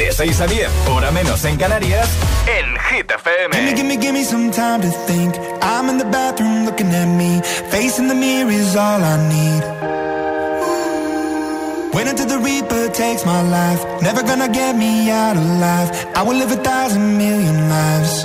De 6 a 10, hora menos en Canarias, en Hit FM. Gimme, gimme, gimme some time to think. I'm in the bathroom looking at me. Facing the mirror is all I need. Wait until the Reaper takes my life. Never gonna get me out alive. I will live a thousand million lives.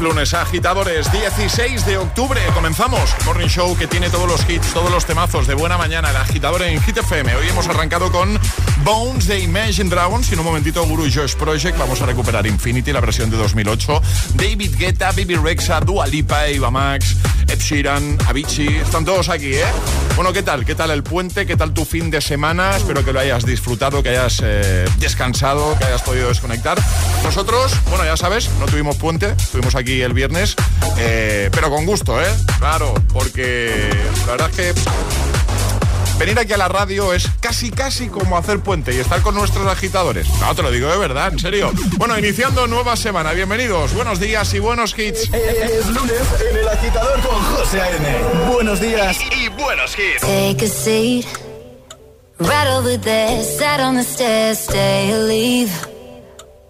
Lunes, agitadores. 16 de octubre. Comenzamos. Morning Show que tiene todos los hits, todos los temazos de buena mañana. El agitador en Hit FM. Hoy hemos arrancado con Bones de Imagine Dragons. Y en un momentito, Guru Josh Project. Vamos a recuperar Infinity, la versión de 2008. David Guetta, Bibi Rexa, Dua Lipa, Eva Max, Ed Sheeran, Avicii. Están todos aquí, ¿eh? Bueno, ¿qué tal? ¿Qué tal el puente? ¿Qué tal tu fin de semana? Espero que lo hayas disfrutado, que hayas eh, descansado, que hayas podido desconectar. Nosotros, bueno, ya sabes, no tuvimos puente, estuvimos aquí el viernes, eh, pero con gusto, ¿eh? Claro, porque la verdad es que venir aquí a la radio es casi, casi como hacer puente y estar con nuestros agitadores. No, te lo digo de verdad, en serio. Bueno, iniciando nueva semana, bienvenidos, buenos días y buenos hits. Es lunes en el agitador con José A.M. Buenos días. Y buenos hits. Take a seat. Right over there, sat on the stairs, stay or leave.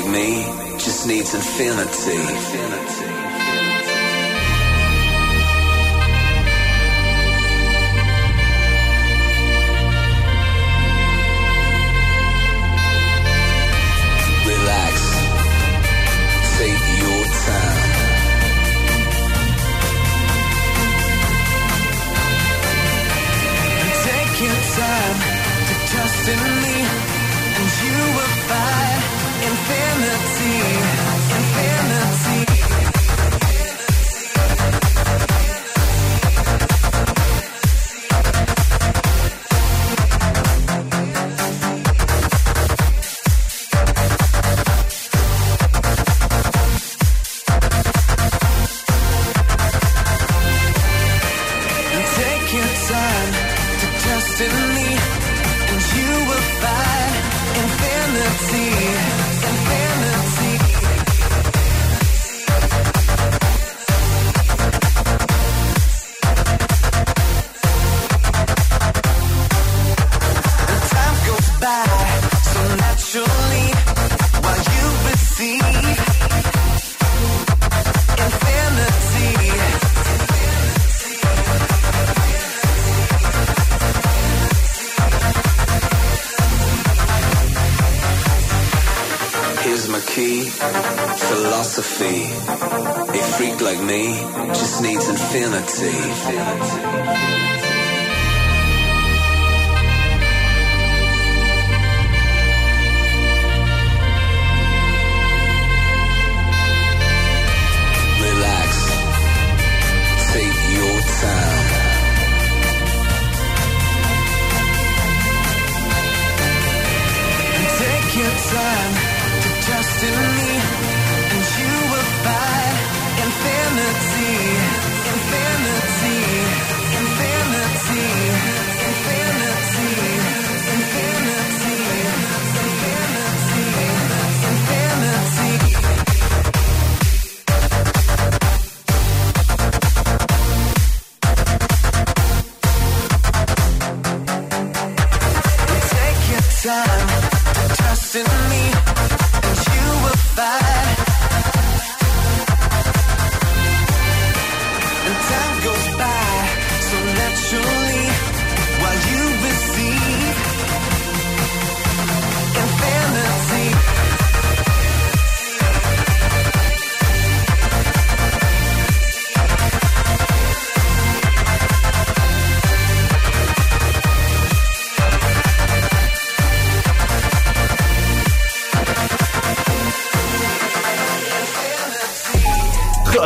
like me just needs infinity. infinity.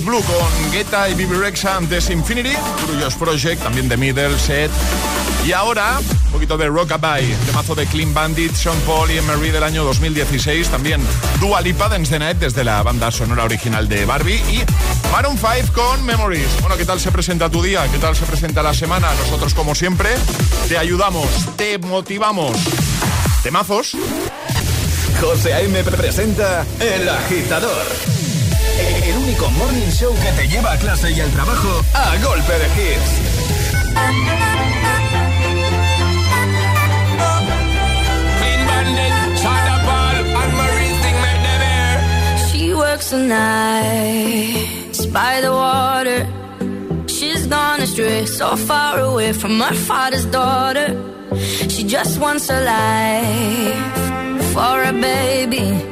Blue con Guetta y Bibi Rexa antes Infinity, Curious Project, también de Middleset. Y ahora, un poquito de Rockabye, temazo de Clean Bandit, Sean Paul y Emery del año 2016. También Dua Lipa, Dance the Night, desde la banda sonora original de Barbie. Y Maroon 5 con Memories. Bueno, ¿qué tal se presenta tu día? ¿Qué tal se presenta la semana? Nosotros, como siempre, te ayudamos, te motivamos. ¿Temazos? José A.M. presenta El Agitador el único morning show que te lleva a clase y al trabajo a golpe de hits. She works the nights by the water. She's gone astray, so far away from her father's daughter. She just wants a life for a baby.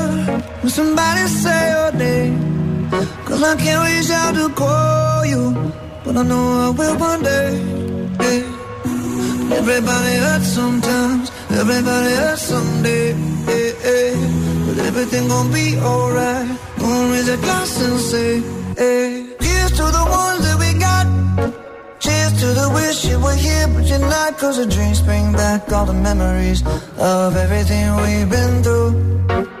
When somebody say your name Cause I can't reach out to call you But I know I will one day yeah. Everybody hurts sometimes Everybody hurts someday yeah, yeah. But everything gon' be alright Gonna raise a glass and say hey. Here's to the ones that we got Cheers to the wish you were here, but you're not. Cause the drinks bring back all the memories of everything we've been through.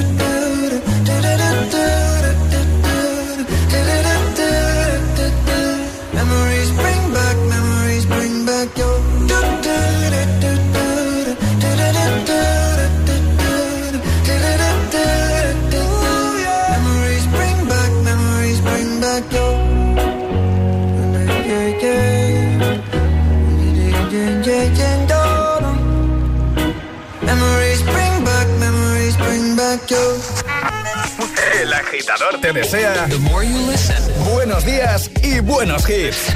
agitador te desea buenos días y buenos hits.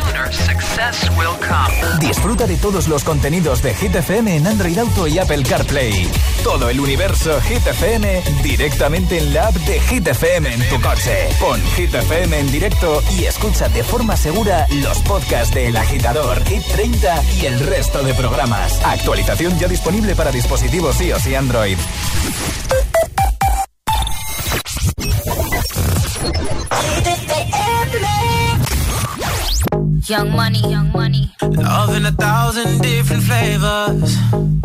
Disfruta de todos los contenidos de Hit FM en Android Auto y Apple CarPlay. Todo el universo Hit FM directamente en la app de Hit FM en tu coche. Pon Hit FM en directo y escucha de forma segura los podcasts de El Agitador, Hit 30 y el resto de programas. Actualización ya disponible para dispositivos iOS y Android. Young money, young money. Love in a thousand different flavors.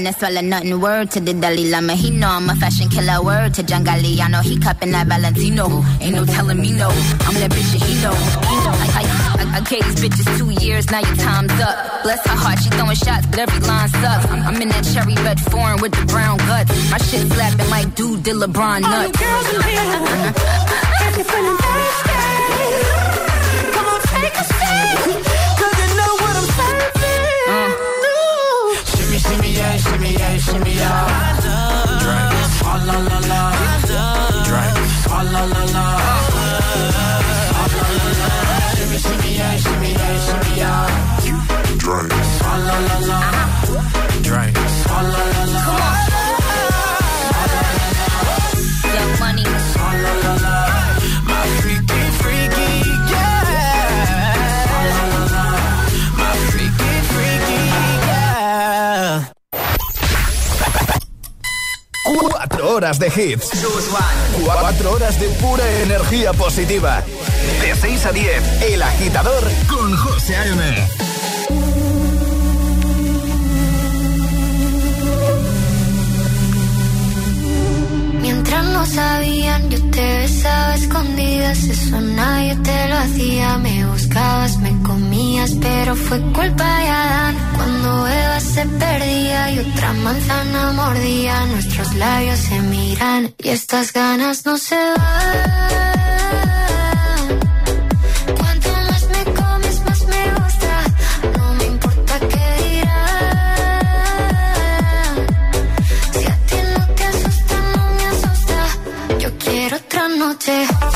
No swallow nothing. Word to the Dalai Lama, he know I'm a fashion killer. Word to John Galliano, he cupping that Valentino. Ain't no telling me no. I'm that bitch that he know. I, I, I, I gave these bitches two years, now your time's up. Bless her heart, she throwing shots, but every line sucks. I'm, I'm in that cherry red foreign with the brown guts. My shit slapping like dude did LeBron nuts. All the girls in here, if you're feeling thirsty, come on, take a sip. shimmy ya. Drink, ah la la la. Drink, ah la la la. Shimmy shimmy ya, shimmy ya, shimmy ya. La la la. Horas de hits. 4 horas de pura energía positiva. De 6 a 10, El Agitador con José A.M. Mientras no sabían, yo te besaba eso nadie te lo hacía. Me buscabas, me comías, pero fue culpa de Adán. Cuando Eva se perdía y otra manzana mordía, nuestros labios se miran y estas ganas no se van. noche.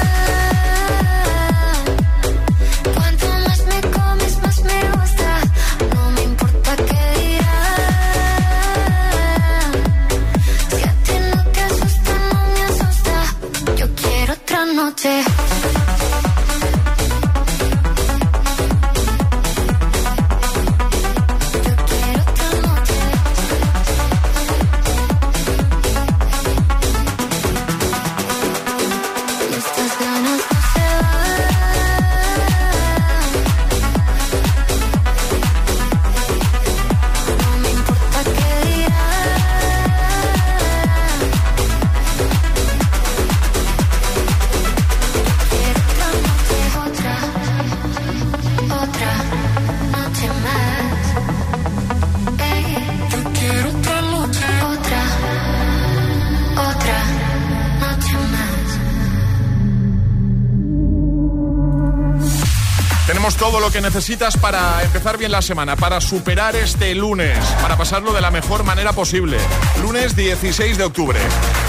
Que necesitas para empezar bien la semana, para superar este lunes, para pasarlo de la mejor manera posible. Lunes 16 de octubre.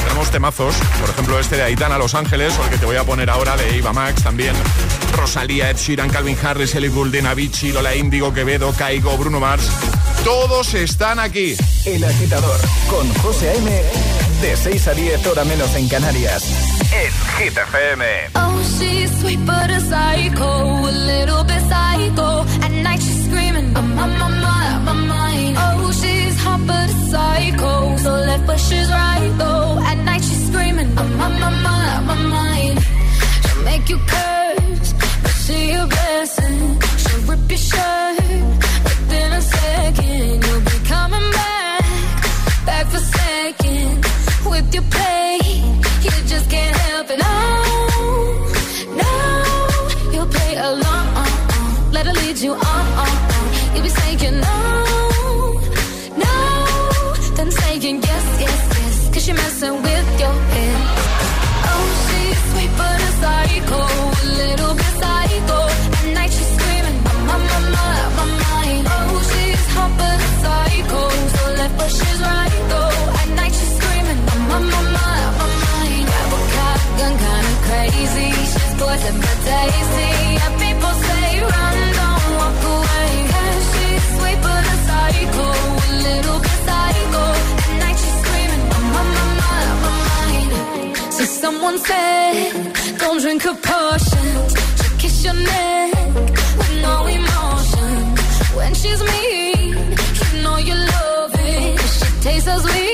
Tenemos temazos, por ejemplo este de Aitana Los Ángeles, o el que te voy a poner ahora de Eva Max también. Rosalía, Ed Sheeran, Calvin Harris, Ellie Goulding, Avicii, Lola Índigo, Quevedo, Caigo, Bruno Mars. Todos están aquí. El agitador con José A.M. De 6 a 10 hora menos en Canarias. En Hit FM. Oh, she's sweet but a psycho, a little psycho, so left but she's right though. At night she's screaming, I'm on my mind, my mind. She'll make you curse, someone said, don't drink her kiss your neck with no emotion. When she's mean, you know you love it. She tastes so sweet.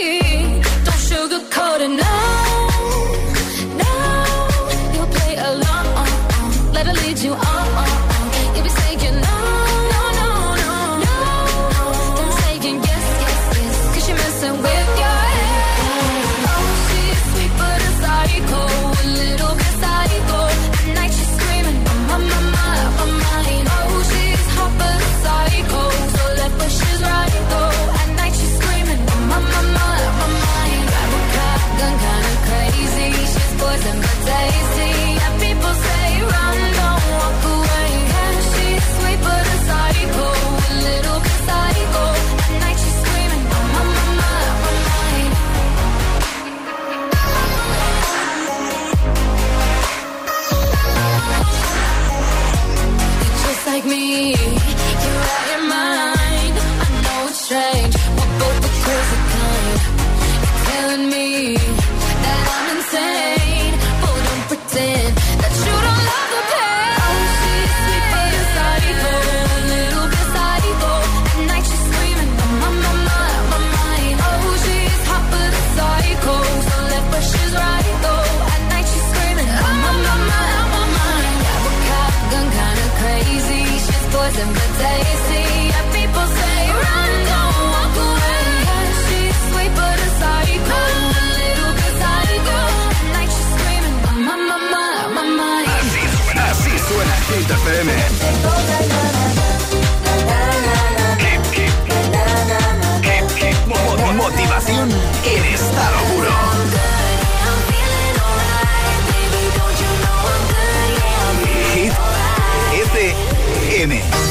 me. Motivación en estado puro. Hit FM.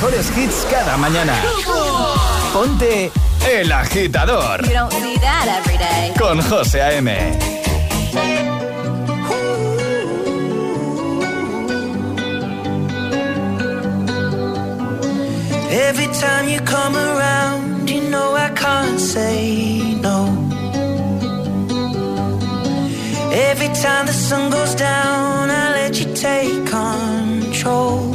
mejores hits cada mañana. Ponte El Agitador. Con José A.M. Every time you come around, you know I can't say no. Every time the sun goes down, I let you take control.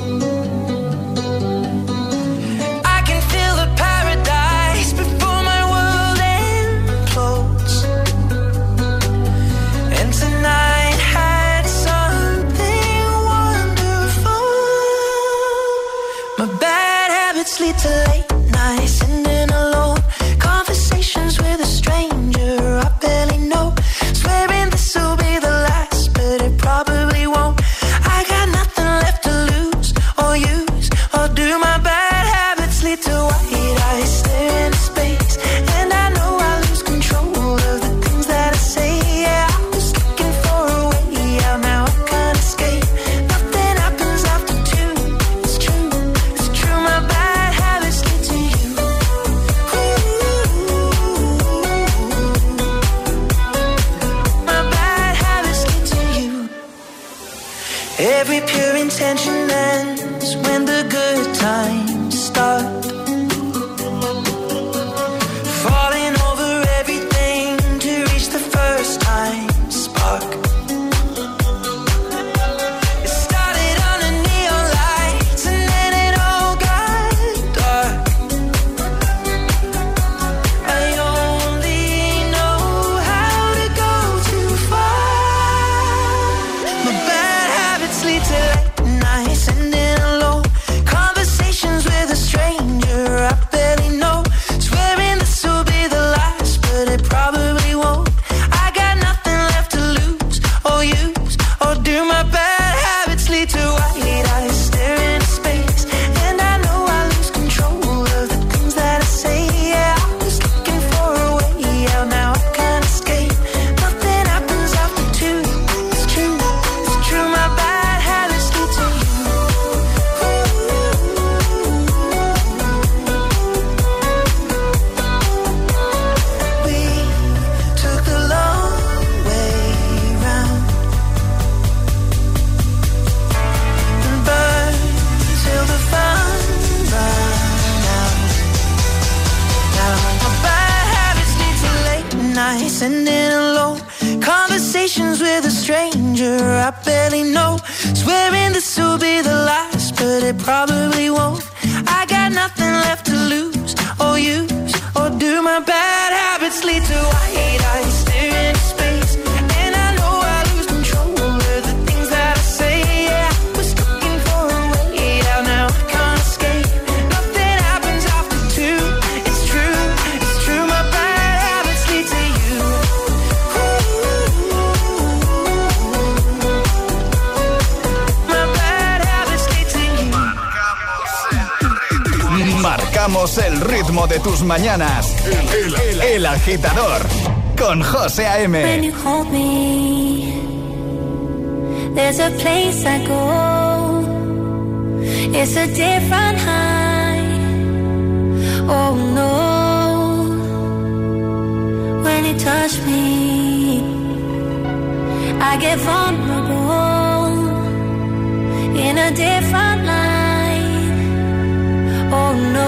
Somos el ritmo de tus mañanas. El, el, el agitador. Con José A.M. When you hold me, there's a place I go. It's a different high. Oh no. When you touch me, I get vulnerable in a different light. Oh no.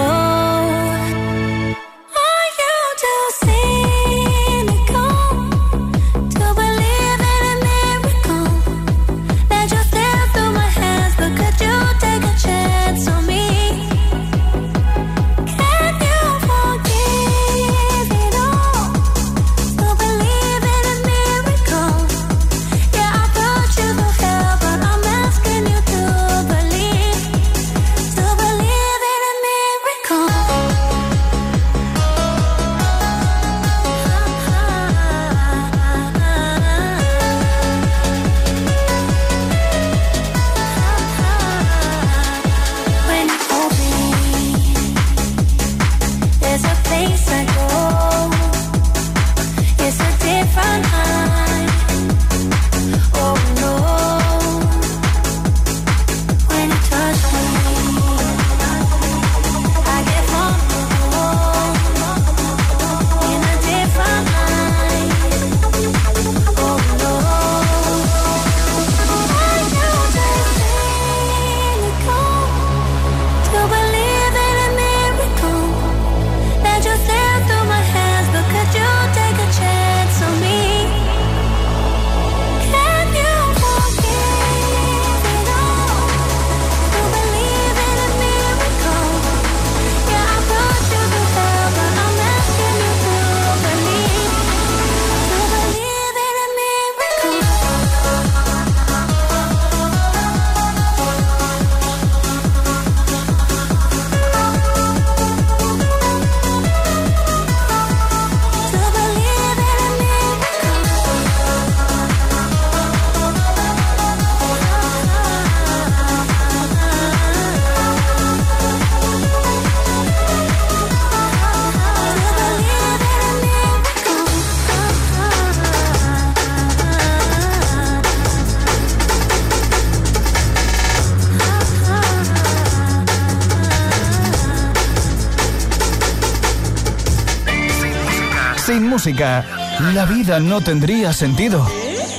Música, la vida no tendría sentido.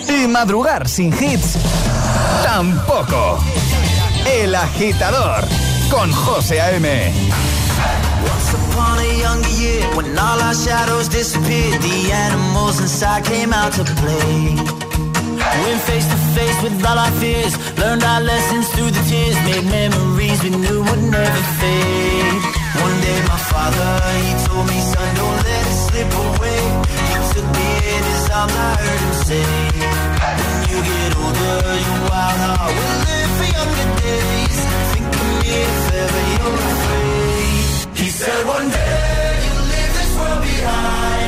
Y madrugar sin hits, tampoco. El agitador con José A.M. Once upon a younger year, when all our shadows disappeared, the animals inside came out to play. Went face to face with all our fears, learned our lessons through the tears, made memories we knew would never fade. One day my father, he told me, son, don't let it slip away. He took me in his arms, I heard him say, when you get older, your wild heart will live for younger days. Think of me if ever you're afraid. He said one day you'll leave this world behind,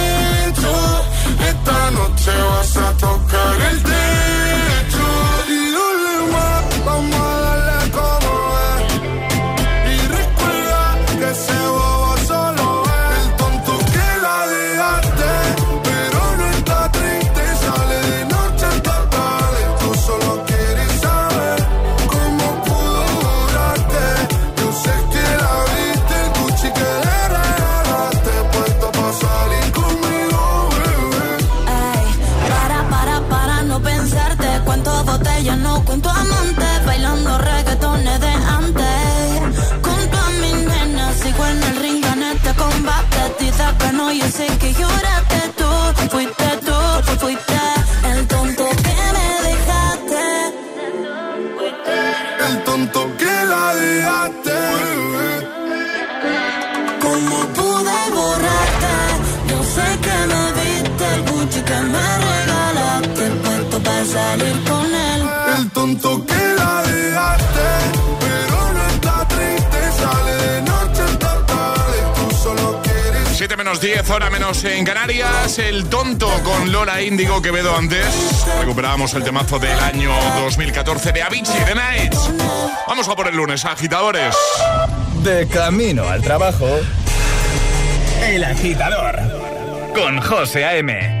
Uptown, 10, hora menos en Canarias. El tonto con Lola Índigo Quevedo antes. Recuperábamos el temazo del año 2014 de Avicii, The Nights. Vamos a por el lunes, agitadores. De camino al trabajo. El agitador. Con José A.M.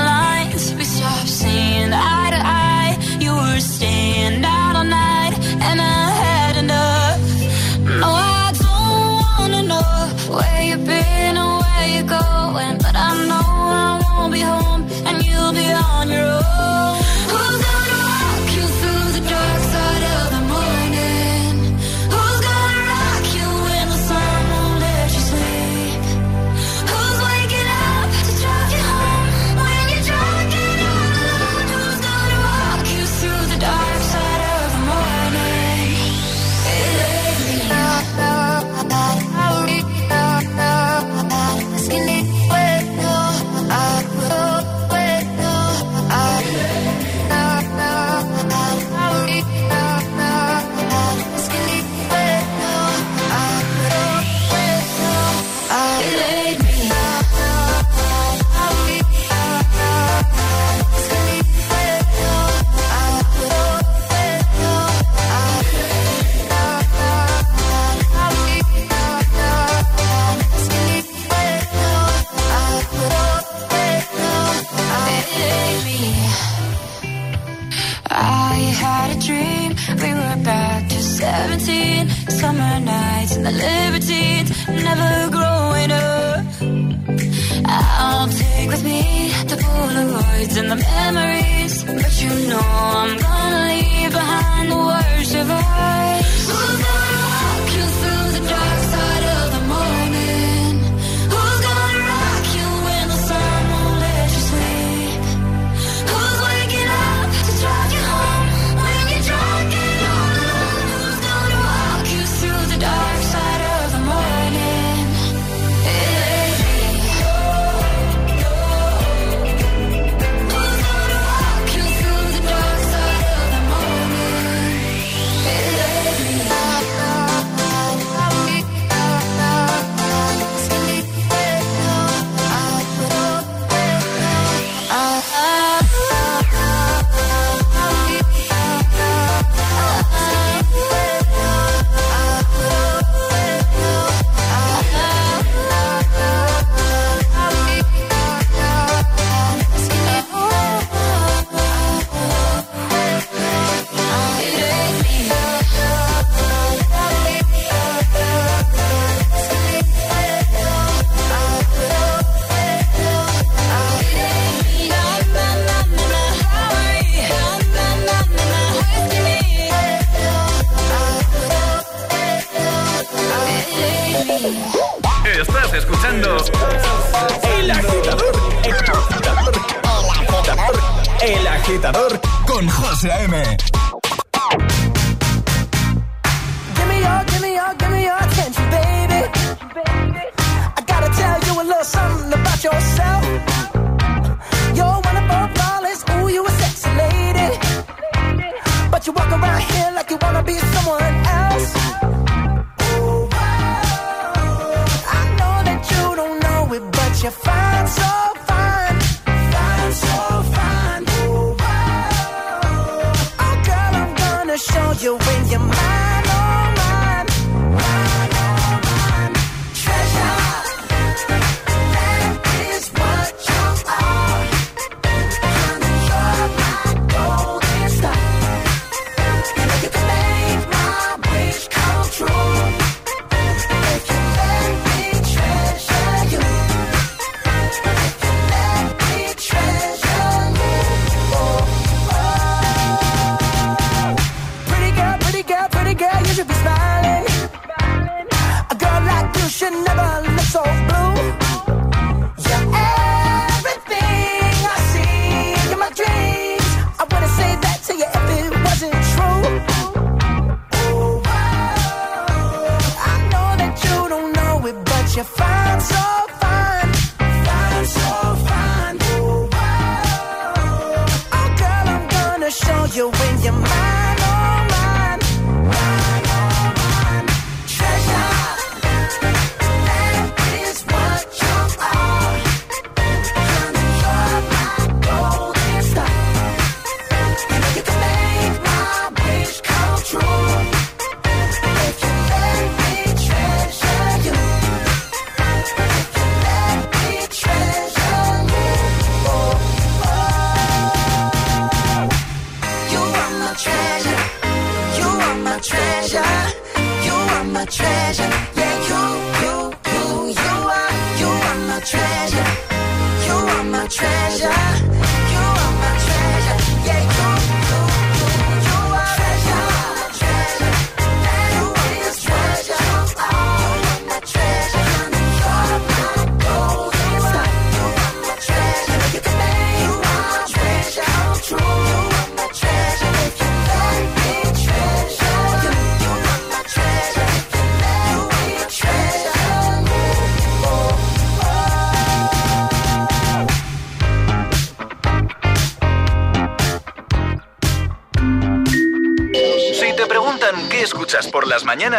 liberty, it's never growing up. I'll take with me the Polaroids and the memories, but you know I'm